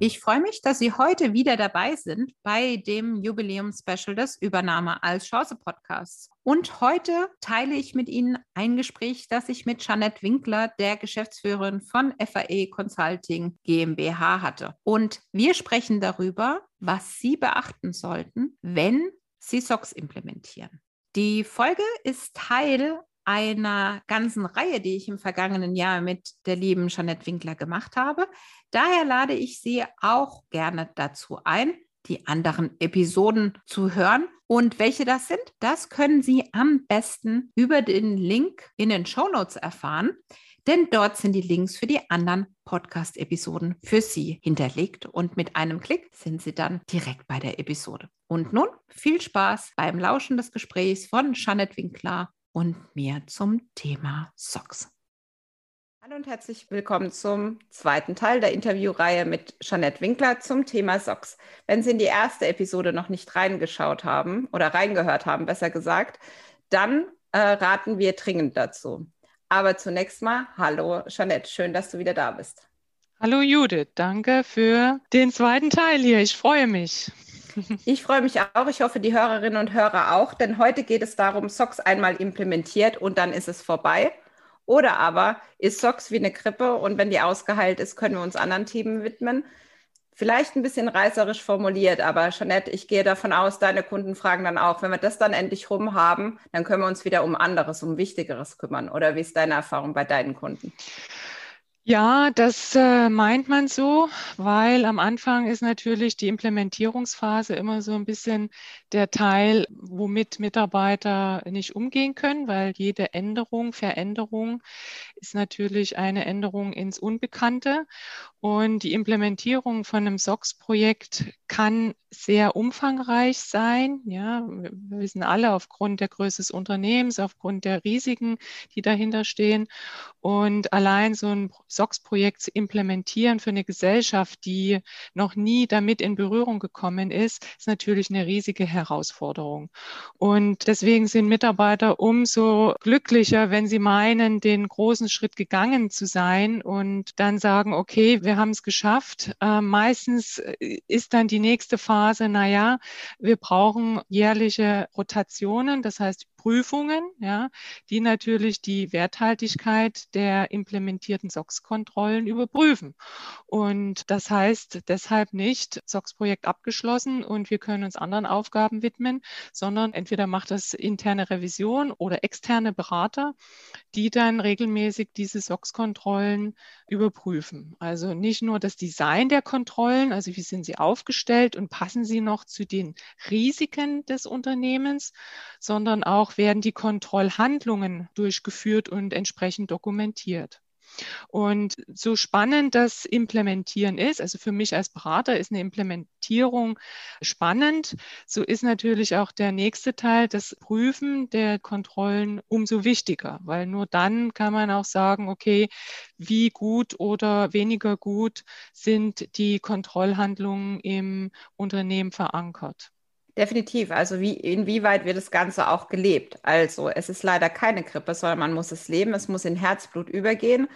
Ich freue mich, dass Sie heute wieder dabei sind bei dem Jubiläum-Special des Übernahme als Chance Podcasts. Und heute teile ich mit Ihnen ein Gespräch, das ich mit Jeanette Winkler, der Geschäftsführerin von FAE Consulting GmbH hatte. Und wir sprechen darüber, was Sie beachten sollten, wenn Sie SOX implementieren. Die Folge ist Teil einer ganzen Reihe, die ich im vergangenen Jahr mit der lieben Jeanette Winkler gemacht habe. Daher lade ich Sie auch gerne dazu ein, die anderen Episoden zu hören. Und welche das sind, das können Sie am besten über den Link in den Show Notes erfahren, denn dort sind die Links für die anderen Podcast-Episoden für Sie hinterlegt und mit einem Klick sind Sie dann direkt bei der Episode. Und nun viel Spaß beim Lauschen des Gesprächs von Jeanette Winkler und mir zum Thema Socks. Hallo und herzlich willkommen zum zweiten Teil der Interviewreihe mit Jeanette Winkler zum Thema Socks. Wenn Sie in die erste Episode noch nicht reingeschaut haben oder reingehört haben, besser gesagt, dann äh, raten wir dringend dazu. Aber zunächst mal, hallo Jeanette, schön, dass du wieder da bist. Hallo Judith, danke für den zweiten Teil hier. Ich freue mich. Ich freue mich auch. Ich hoffe, die Hörerinnen und Hörer auch, denn heute geht es darum, SOX einmal implementiert und dann ist es vorbei. Oder aber ist SOX wie eine Grippe und wenn die ausgeheilt ist, können wir uns anderen Themen widmen. Vielleicht ein bisschen reißerisch formuliert, aber Jeanette, ich gehe davon aus, deine Kunden fragen dann auch, wenn wir das dann endlich rum haben, dann können wir uns wieder um anderes, um Wichtigeres kümmern. Oder wie ist deine Erfahrung bei deinen Kunden? Ja, das äh, meint man so, weil am Anfang ist natürlich die Implementierungsphase immer so ein bisschen der Teil, womit Mitarbeiter nicht umgehen können, weil jede Änderung, Veränderung ist natürlich eine Änderung ins Unbekannte. Und die Implementierung von einem SOX-Projekt kann sehr umfangreich sein. Ja, wir wissen alle aufgrund der Größe des Unternehmens, aufgrund der Risiken, die dahinter stehen. Und allein so ein SOX-Projekt zu implementieren für eine Gesellschaft, die noch nie damit in Berührung gekommen ist, ist natürlich eine riesige Herausforderung. Und deswegen sind Mitarbeiter umso glücklicher, wenn sie meinen, den großen Schritt gegangen zu sein und dann sagen, okay, wir haben es geschafft. Äh, meistens äh, ist dann die nächste Phase, naja, wir brauchen jährliche Rotationen, das heißt Prüfungen, ja, die natürlich die Werthaltigkeit der implementierten SOX-Kontrollen überprüfen. Und das heißt deshalb nicht SOX-Projekt abgeschlossen und wir können uns anderen Aufgaben widmen, sondern entweder macht das interne Revision oder externe Berater, die dann regelmäßig diese SOX-Kontrollen überprüfen. Also nicht nur das Design der Kontrollen, also wie sind sie aufgestellt und passen sie noch zu den Risiken des Unternehmens, sondern auch werden die Kontrollhandlungen durchgeführt und entsprechend dokumentiert. Und so spannend das Implementieren ist, also für mich als Berater ist eine Implementierung spannend, so ist natürlich auch der nächste Teil, das Prüfen der Kontrollen, umso wichtiger, weil nur dann kann man auch sagen, okay, wie gut oder weniger gut sind die Kontrollhandlungen im Unternehmen verankert. Definitiv. Also wie, inwieweit wird das Ganze auch gelebt? Also es ist leider keine Grippe, sondern man muss es leben, es muss in Herzblut übergehen.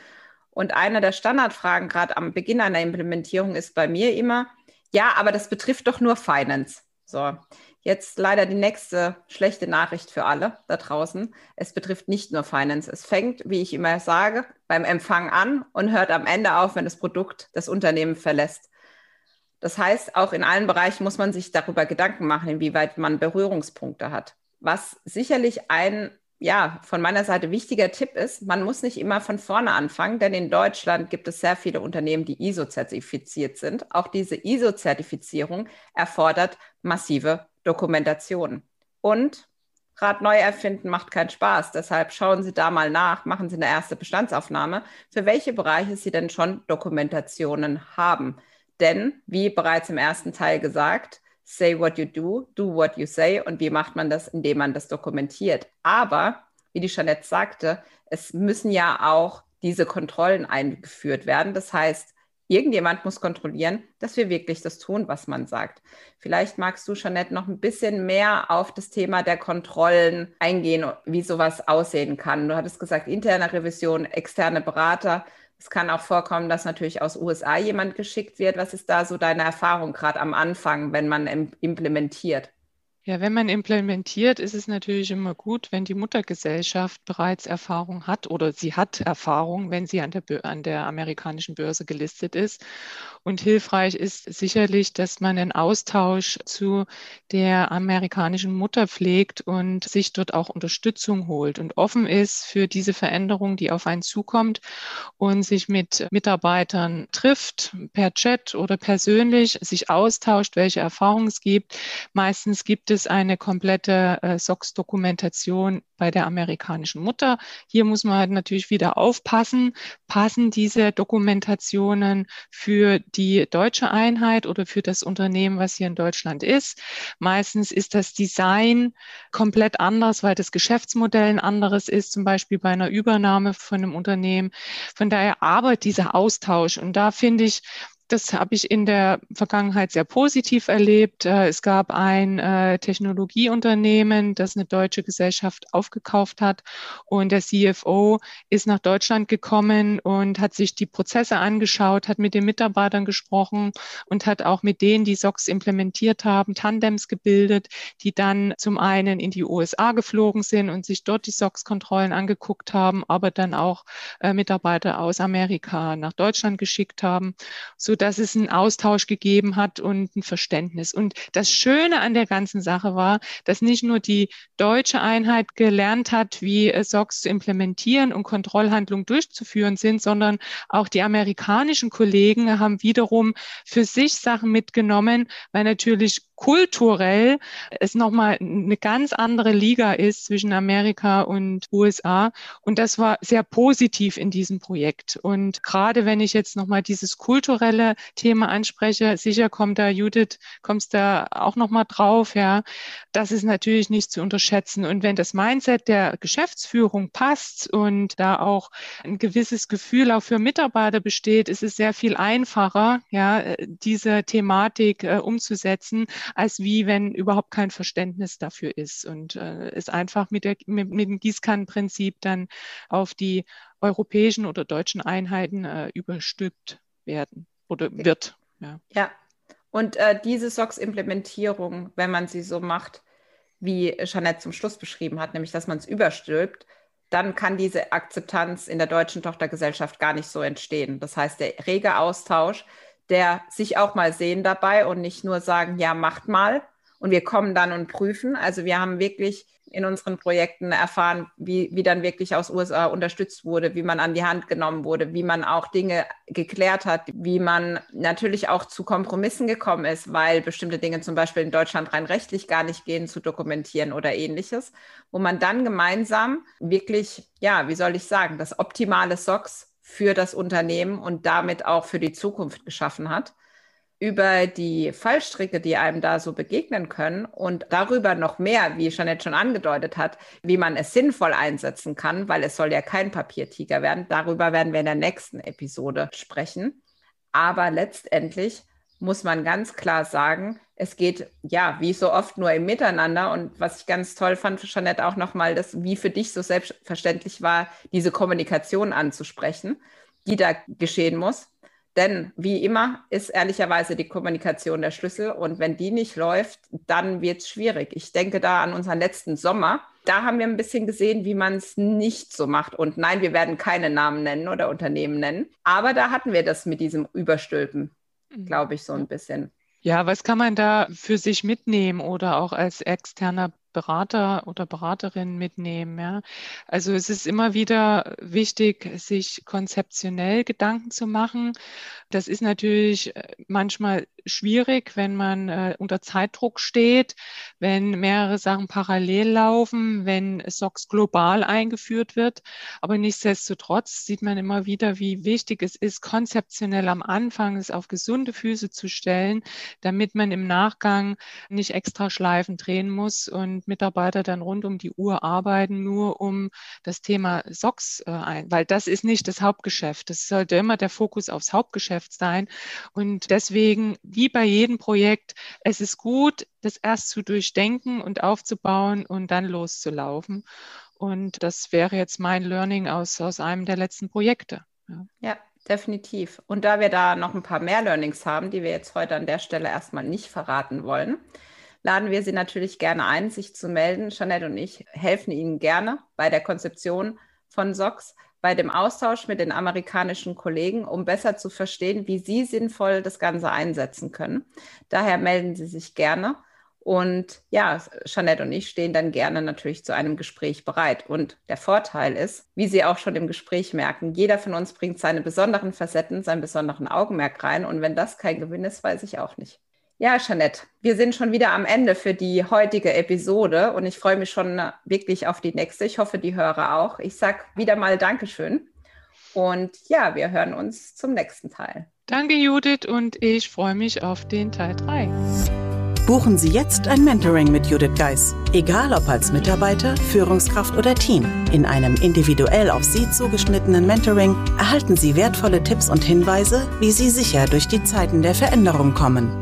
Und eine der Standardfragen gerade am Beginn einer Implementierung ist bei mir immer, ja, aber das betrifft doch nur Finance. So, jetzt leider die nächste schlechte Nachricht für alle da draußen. Es betrifft nicht nur Finance. Es fängt, wie ich immer sage, beim Empfang an und hört am Ende auf, wenn das Produkt das Unternehmen verlässt. Das heißt, auch in allen Bereichen muss man sich darüber Gedanken machen, inwieweit man Berührungspunkte hat. Was sicherlich ein, ja, von meiner Seite wichtiger Tipp ist, man muss nicht immer von vorne anfangen, denn in Deutschland gibt es sehr viele Unternehmen, die ISO-zertifiziert sind. Auch diese ISO-Zertifizierung erfordert massive Dokumentation. Und Rad neu erfinden macht keinen Spaß. Deshalb schauen Sie da mal nach, machen Sie eine erste Bestandsaufnahme, für welche Bereiche Sie denn schon Dokumentationen haben. Denn, wie bereits im ersten Teil gesagt, say what you do, do what you say. Und wie macht man das? Indem man das dokumentiert. Aber, wie die Jeanette sagte, es müssen ja auch diese Kontrollen eingeführt werden. Das heißt, irgendjemand muss kontrollieren, dass wir wirklich das tun, was man sagt. Vielleicht magst du, Jeanette, noch ein bisschen mehr auf das Thema der Kontrollen eingehen, wie sowas aussehen kann. Du hattest gesagt, interne Revision, externe Berater. Es kann auch vorkommen, dass natürlich aus USA jemand geschickt wird. Was ist da so deine Erfahrung gerade am Anfang, wenn man implementiert? Ja, wenn man implementiert, ist es natürlich immer gut, wenn die Muttergesellschaft bereits Erfahrung hat oder sie hat Erfahrung, wenn sie an der, an der amerikanischen Börse gelistet ist. Und hilfreich ist sicherlich, dass man einen Austausch zu der amerikanischen Mutter pflegt und sich dort auch Unterstützung holt und offen ist für diese Veränderung, die auf einen zukommt und sich mit Mitarbeitern trifft, per Chat oder persönlich, sich austauscht, welche Erfahrungen es gibt. Meistens gibt es eine komplette äh, SOX-Dokumentation bei der amerikanischen Mutter. Hier muss man halt natürlich wieder aufpassen, passen diese Dokumentationen für die deutsche Einheit oder für das Unternehmen, was hier in Deutschland ist. Meistens ist das Design komplett anders, weil das Geschäftsmodell ein anderes ist, zum Beispiel bei einer Übernahme von einem Unternehmen. Von daher arbeitet dieser Austausch. Und da finde ich, das habe ich in der Vergangenheit sehr positiv erlebt. Äh, es gab ein äh, Technologieunternehmen, das eine deutsche Gesellschaft aufgekauft hat und der CFO ist nach Deutschland gekommen und hat sich die Prozesse angeschaut, hat mit den Mitarbeitern gesprochen und hat auch mit denen, die SOX implementiert haben, Tandems gebildet, die dann zum einen in die USA geflogen sind und sich dort die SOX-Kontrollen angeguckt haben, aber dann auch äh, Mitarbeiter aus Amerika nach Deutschland geschickt haben, so dass es einen Austausch gegeben hat und ein Verständnis. Und das Schöne an der ganzen Sache war, dass nicht nur die deutsche Einheit gelernt hat, wie SOX zu implementieren und Kontrollhandlungen durchzuführen sind, sondern auch die amerikanischen Kollegen haben wiederum für sich Sachen mitgenommen, weil natürlich kulturell es nochmal eine ganz andere Liga ist zwischen Amerika und USA. Und das war sehr positiv in diesem Projekt. Und gerade wenn ich jetzt nochmal dieses kulturelle Thema anspreche, sicher kommt da Judith, kommst da auch nochmal drauf, ja. Das ist natürlich nicht zu unterschätzen. Und wenn das Mindset der Geschäftsführung passt und da auch ein gewisses Gefühl auch für Mitarbeiter besteht, ist es sehr viel einfacher, ja, diese Thematik äh, umzusetzen, als wie wenn überhaupt kein Verständnis dafür ist und äh, es einfach mit, der, mit, mit dem Gießkannenprinzip dann auf die europäischen oder deutschen Einheiten äh, überstülpt werden oder wird. Ja, ja. und äh, diese SOX-Implementierung, wenn man sie so macht, wie Jeanette zum Schluss beschrieben hat, nämlich dass man es überstülpt, dann kann diese Akzeptanz in der deutschen Tochtergesellschaft gar nicht so entstehen. Das heißt, der rege Austausch der sich auch mal sehen dabei und nicht nur sagen, ja, macht mal und wir kommen dann und prüfen. Also wir haben wirklich in unseren Projekten erfahren, wie, wie dann wirklich aus USA unterstützt wurde, wie man an die Hand genommen wurde, wie man auch Dinge geklärt hat, wie man natürlich auch zu Kompromissen gekommen ist, weil bestimmte Dinge zum Beispiel in Deutschland rein rechtlich gar nicht gehen, zu dokumentieren oder ähnliches, wo man dann gemeinsam wirklich, ja, wie soll ich sagen, das optimale SOX für das Unternehmen und damit auch für die Zukunft geschaffen hat. Über die Fallstricke, die einem da so begegnen können und darüber noch mehr, wie Jeanette schon angedeutet hat, wie man es sinnvoll einsetzen kann, weil es soll ja kein Papiertiger werden. Darüber werden wir in der nächsten Episode sprechen. Aber letztendlich muss man ganz klar sagen, es geht ja wie so oft nur im Miteinander. Und was ich ganz toll fand, Jeanette, auch nochmal, dass wie für dich so selbstverständlich war, diese Kommunikation anzusprechen, die da geschehen muss. Denn wie immer ist ehrlicherweise die Kommunikation der Schlüssel. Und wenn die nicht läuft, dann wird es schwierig. Ich denke da an unseren letzten Sommer. Da haben wir ein bisschen gesehen, wie man es nicht so macht. Und nein, wir werden keine Namen nennen oder Unternehmen nennen. Aber da hatten wir das mit diesem Überstülpen Mhm. glaube ich, so ein bisschen. Ja, was kann man da für sich mitnehmen oder auch als externer Berater oder Beraterin mitnehmen. Ja. Also es ist immer wieder wichtig, sich konzeptionell Gedanken zu machen. Das ist natürlich äh, manchmal schwierig, wenn man äh, unter Zeitdruck steht, wenn mehrere Sachen parallel laufen, wenn SOX global eingeführt wird. Aber nichtsdestotrotz sieht man immer wieder, wie wichtig es ist, konzeptionell am Anfang es auf gesunde Füße zu stellen, damit man im Nachgang nicht extra Schleifen drehen muss und Mitarbeiter dann rund um die Uhr arbeiten, nur um das Thema SOX äh, ein, weil das ist nicht das Hauptgeschäft. Das sollte immer der Fokus aufs Hauptgeschäft sein. Und deswegen wie bei jedem Projekt, es ist gut, das erst zu durchdenken und aufzubauen und dann loszulaufen. Und das wäre jetzt mein Learning aus, aus einem der letzten Projekte. Ja. ja. definitiv. Und da wir da noch ein paar mehr Learnings haben, die wir jetzt heute an der Stelle erstmal nicht verraten wollen, laden wir Sie natürlich gerne ein, sich zu melden. Jeanette und ich helfen Ihnen gerne bei der Konzeption von SOX bei dem Austausch mit den amerikanischen Kollegen, um besser zu verstehen, wie sie sinnvoll das Ganze einsetzen können. Daher melden Sie sich gerne. Und ja, Jeanette und ich stehen dann gerne natürlich zu einem Gespräch bereit. Und der Vorteil ist, wie Sie auch schon im Gespräch merken, jeder von uns bringt seine besonderen Facetten, seinen besonderen Augenmerk rein. Und wenn das kein Gewinn ist, weiß ich auch nicht. Ja, Jeanette, wir sind schon wieder am Ende für die heutige Episode und ich freue mich schon wirklich auf die nächste. Ich hoffe, die Hörer auch. Ich sage wieder mal Dankeschön und ja, wir hören uns zum nächsten Teil. Danke, Judith, und ich freue mich auf den Teil 3. Buchen Sie jetzt ein Mentoring mit Judith Geis. Egal ob als Mitarbeiter, Führungskraft oder Team. In einem individuell auf Sie zugeschnittenen Mentoring erhalten Sie wertvolle Tipps und Hinweise, wie Sie sicher durch die Zeiten der Veränderung kommen.